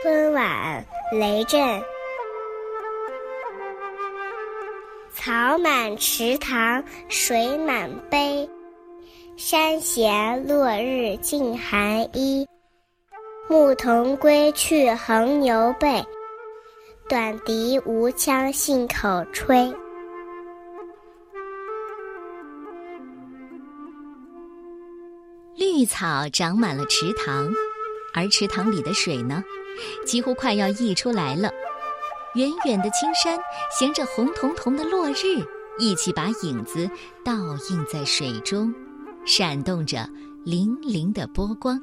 春晚，雷震。草满池塘水满陂，山闲落日浸寒衣。牧童归去横牛背，短笛无腔信口吹。绿草长满了池塘，而池塘里的水呢，几乎快要溢出来了。远远的青山衔着红彤彤的落日，一起把影子倒映在水中，闪动着粼粼的波光。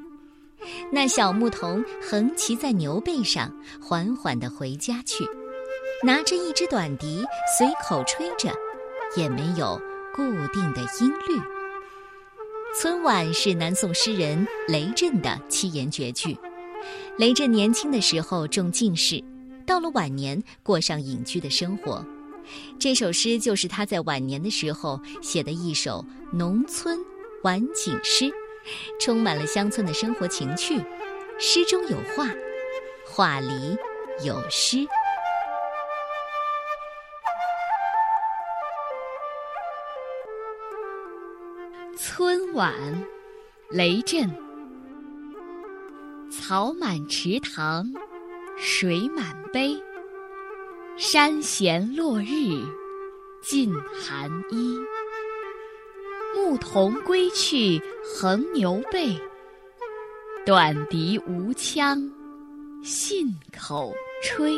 那小牧童横骑在牛背上，缓缓地回家去，拿着一支短笛，随口吹着，也没有固定的音律。春晚是南宋诗人雷震的七言绝句。雷震年轻的时候中进士，到了晚年过上隐居的生活。这首诗就是他在晚年的时候写的一首农村晚景诗，充满了乡村的生活情趣。诗中有画，画里有诗。春晚，雷震。草满池塘，水满陂。山衔落日，浸寒漪。牧童归去横牛背，短笛无腔，信口吹。